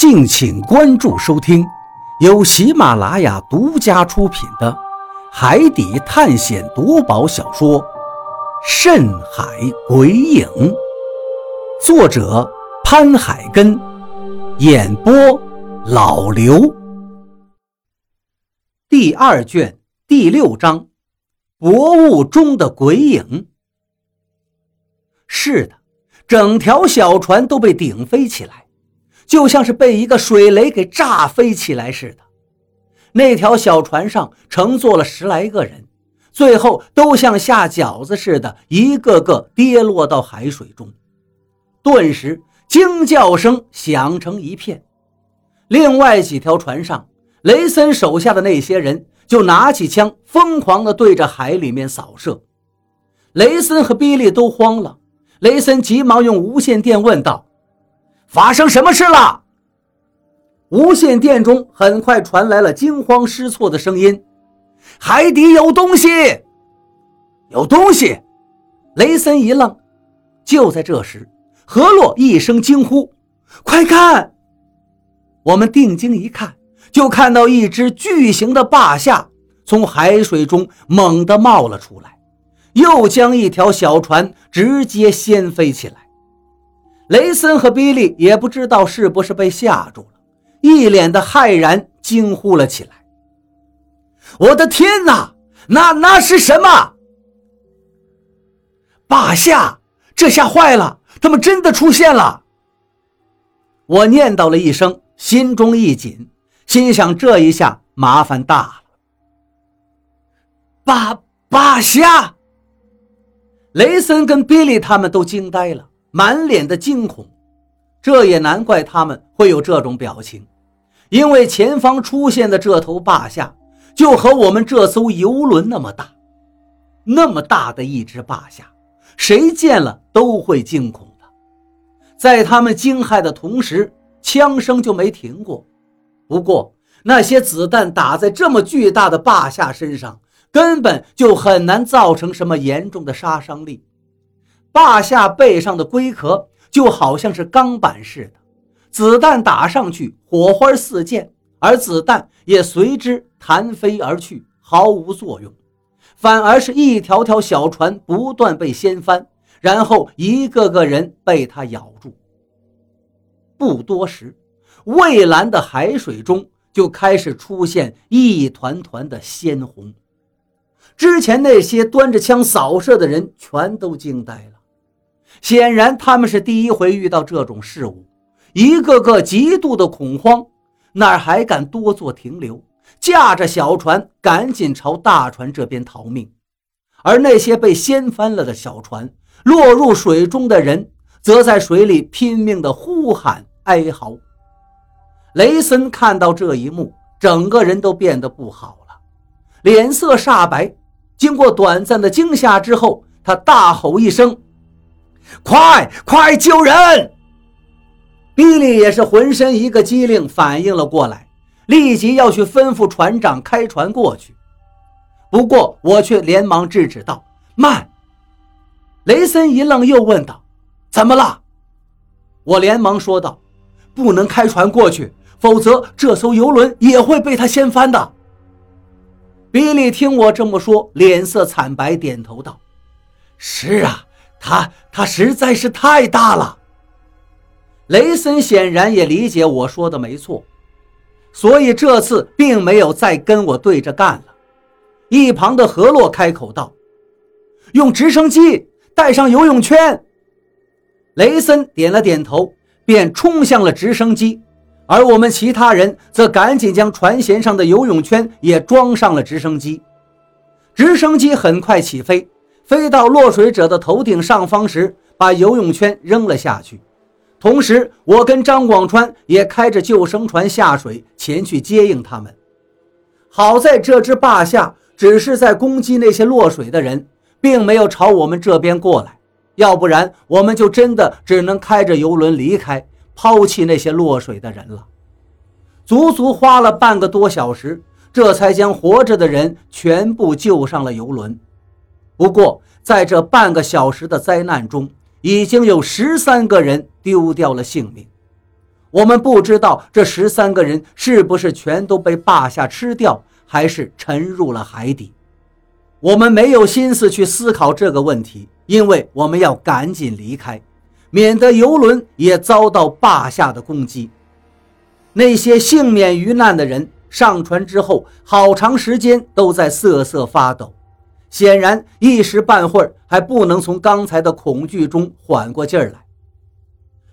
敬请关注收听，由喜马拉雅独家出品的《海底探险夺宝小说》《深海鬼影》，作者潘海根，演播老刘。第二卷第六章：薄雾中的鬼影。是的，整条小船都被顶飞起来。就像是被一个水雷给炸飞起来似的，那条小船上乘坐了十来个人，最后都像下饺子似的，一个个跌落到海水中。顿时惊叫声响成一片。另外几条船上，雷森手下的那些人就拿起枪，疯狂地对着海里面扫射。雷森和比利都慌了，雷森急忙用无线电问道。发生什么事了？无线电中很快传来了惊慌失措的声音：“海底有东西，有东西！”雷森一愣。就在这时，何洛一声惊呼：“快看！”我们定睛一看，就看到一只巨型的霸下从海水中猛地冒了出来，又将一条小船直接掀飞起来。雷森和比利也不知道是不是被吓住了，一脸的骇然，惊呼了起来：“我的天哪！那那是什么？霸下！这下坏了！他们真的出现了！”我念叨了一声，心中一紧，心想：这一下麻烦大了。霸霸下！雷森跟比利他们都惊呆了。满脸的惊恐，这也难怪他们会有这种表情，因为前方出现的这头霸下就和我们这艘游轮那么大，那么大的一只霸下，谁见了都会惊恐的。在他们惊骇的同时，枪声就没停过。不过那些子弹打在这么巨大的霸下身上，根本就很难造成什么严重的杀伤力。霸下背上的龟壳就好像是钢板似的，子弹打上去，火花四溅，而子弹也随之弹飞而去，毫无作用，反而是一条条小船不断被掀翻，然后一个个人被它咬住。不多时，蔚蓝的海水中就开始出现一团团的鲜红。之前那些端着枪扫射的人全都惊呆了。显然他们是第一回遇到这种事物，一个个极度的恐慌，哪还敢多做停留？驾着小船赶紧朝大船这边逃命。而那些被掀翻了的小船，落入水中的人，则在水里拼命的呼喊哀嚎。雷森看到这一幕，整个人都变得不好了，脸色煞白。经过短暂的惊吓之后，他大吼一声。快快救人！比利也是浑身一个机灵，反应了过来，立即要去吩咐船长开船过去。不过我却连忙制止道：“慢！”雷森一愣，又问道：“怎么了？”我连忙说道：“不能开船过去，否则这艘游轮也会被他掀翻的。”比利听我这么说，脸色惨白，点头道：“是啊。”他他实在是太大了。雷森显然也理解我说的没错，所以这次并没有再跟我对着干了。一旁的何洛开口道：“用直升机带上游泳圈。”雷森点了点头，便冲向了直升机，而我们其他人则赶紧将船舷上的游泳圈也装上了直升机。直升机很快起飞。飞到落水者的头顶上方时，把游泳圈扔了下去。同时，我跟张广川也开着救生船下水前去接应他们。好在这只霸下只是在攻击那些落水的人，并没有朝我们这边过来。要不然，我们就真的只能开着游轮离开，抛弃那些落水的人了。足足花了半个多小时，这才将活着的人全部救上了游轮。不过，在这半个小时的灾难中，已经有十三个人丢掉了性命。我们不知道这十三个人是不是全都被霸下吃掉，还是沉入了海底。我们没有心思去思考这个问题，因为我们要赶紧离开，免得游轮也遭到霸下的攻击。那些幸免于难的人上船之后，好长时间都在瑟瑟发抖，显然一时半会儿还不能从刚才的恐惧中缓过劲儿来。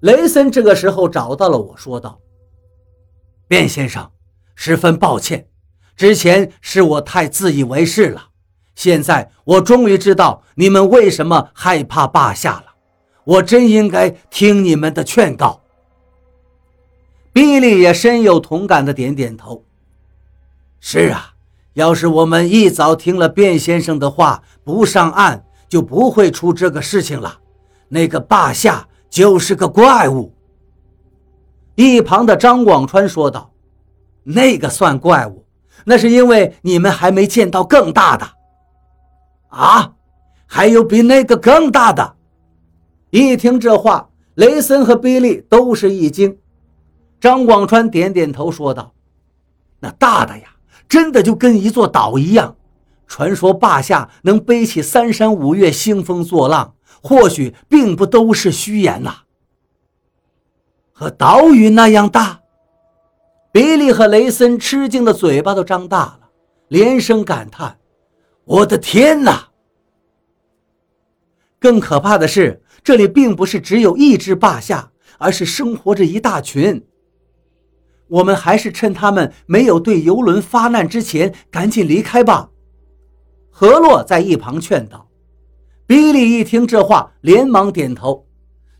雷森这个时候找到了我，说道：“卞先生，十分抱歉，之前是我太自以为是了。现在我终于知道你们为什么害怕霸下了。我真应该听你们的劝告。”比利也深有同感的点点头：“是啊，要是我们一早听了卞先生的话，不上岸，就不会出这个事情了。那个霸下。”就是个怪物。一旁的张广川说道：“那个算怪物？那是因为你们还没见到更大的。啊，还有比那个更大的？”一听这话，雷森和比利都是一惊。张广川点点头说道：“那大的呀，真的就跟一座岛一样。传说霸下能背起三山五岳，兴风作浪。”或许并不都是虚言呐。和岛屿那样大，比利和雷森吃惊的嘴巴都张大了，连声感叹：“我的天哪！”更可怕的是，这里并不是只有一只霸下，而是生活着一大群。我们还是趁他们没有对游轮发难之前，赶紧离开吧。”何洛在一旁劝道。比利一听这话，连忙点头：“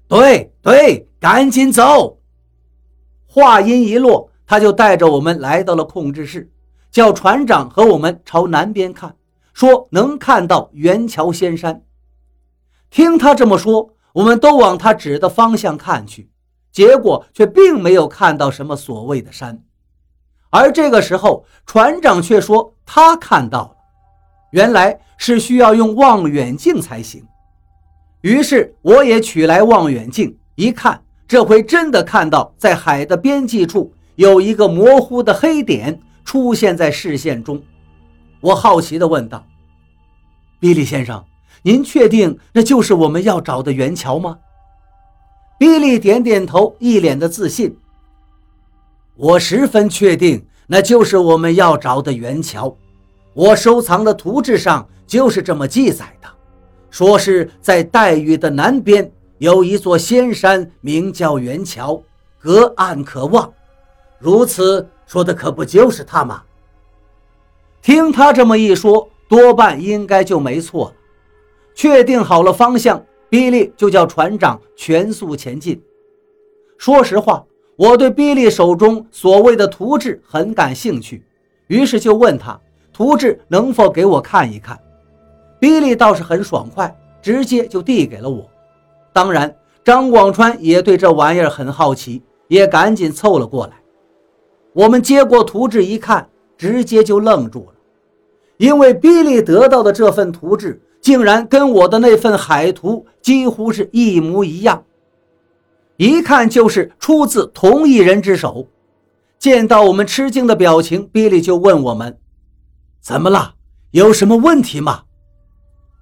对对，赶紧走。”话音一落，他就带着我们来到了控制室，叫船长和我们朝南边看，说能看到元桥仙山。听他这么说，我们都往他指的方向看去，结果却并没有看到什么所谓的山。而这个时候，船长却说他看到了。原来是需要用望远镜才行，于是我也取来望远镜一看，这回真的看到在海的边际处有一个模糊的黑点出现在视线中。我好奇地问道：“比利先生，您确定那就是我们要找的圆桥吗？”比利点点头，一脸的自信：“我十分确定，那就是我们要找的元桥。”我收藏的图志上就是这么记载的，说是在岱屿的南边有一座仙山，名叫元桥，隔岸可望。如此说的可不就是他吗？听他这么一说，多半应该就没错了。确定好了方向，比利就叫船长全速前进。说实话，我对比利手中所谓的图纸很感兴趣，于是就问他。图纸能否给我看一看？比利倒是很爽快，直接就递给了我。当然，张广川也对这玩意儿很好奇，也赶紧凑了过来。我们接过图纸一看，直接就愣住了，因为比利得到的这份图纸竟然跟我的那份海图几乎是一模一样，一看就是出自同一人之手。见到我们吃惊的表情，比利就问我们。怎么了？有什么问题吗？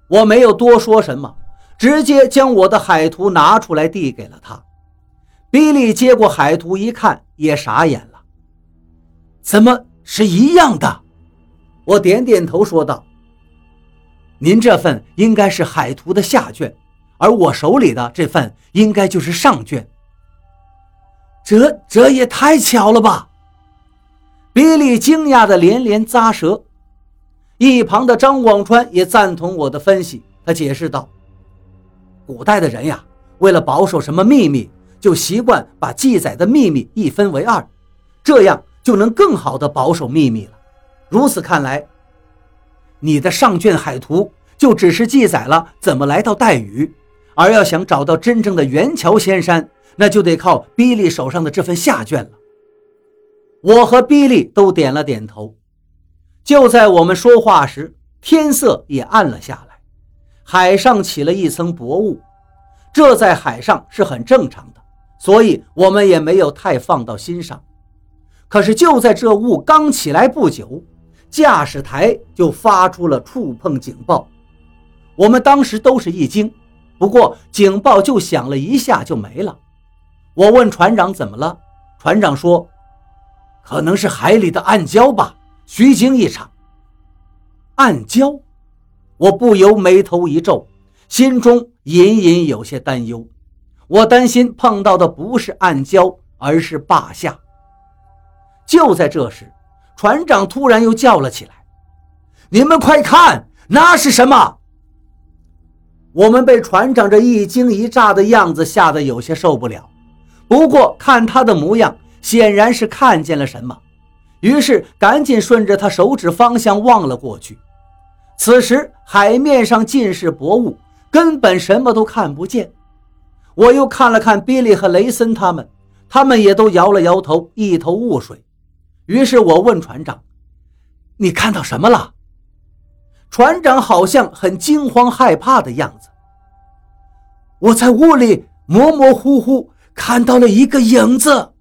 我没有多说什么，直接将我的海图拿出来递给了他。比利接过海图一看，也傻眼了。怎么是一样的？我点点头说道：“您这份应该是海图的下卷，而我手里的这份应该就是上卷。这这也太巧了吧！”比利惊讶的连连咂舌。一旁的张广川也赞同我的分析，他解释道：“古代的人呀，为了保守什么秘密，就习惯把记载的秘密一分为二，这样就能更好的保守秘密了。如此看来，你的上卷海图就只是记载了怎么来到岱屿，而要想找到真正的元桥仙山，那就得靠比利手上的这份下卷了。”我和比利都点了点头。就在我们说话时，天色也暗了下来，海上起了一层薄雾。这在海上是很正常的，所以我们也没有太放到心上。可是就在这雾刚起来不久，驾驶台就发出了触碰警报。我们当时都是一惊，不过警报就响了一下就没了。我问船长怎么了，船长说：“可能是海里的暗礁吧，虚惊一场。”暗礁，我不由眉头一皱，心中隐隐有些担忧。我担心碰到的不是暗礁，而是坝下。就在这时，船长突然又叫了起来：“你们快看，那是什么？”我们被船长这一惊一乍的样子吓得有些受不了。不过看他的模样，显然是看见了什么，于是赶紧顺着他手指方向望了过去。此时海面上尽是薄雾，根本什么都看不见。我又看了看比利和雷森他们，他们也都摇了摇头，一头雾水。于是我问船长：“你看到什么了？”船长好像很惊慌害怕的样子。我在屋里模模糊糊看到了一个影子。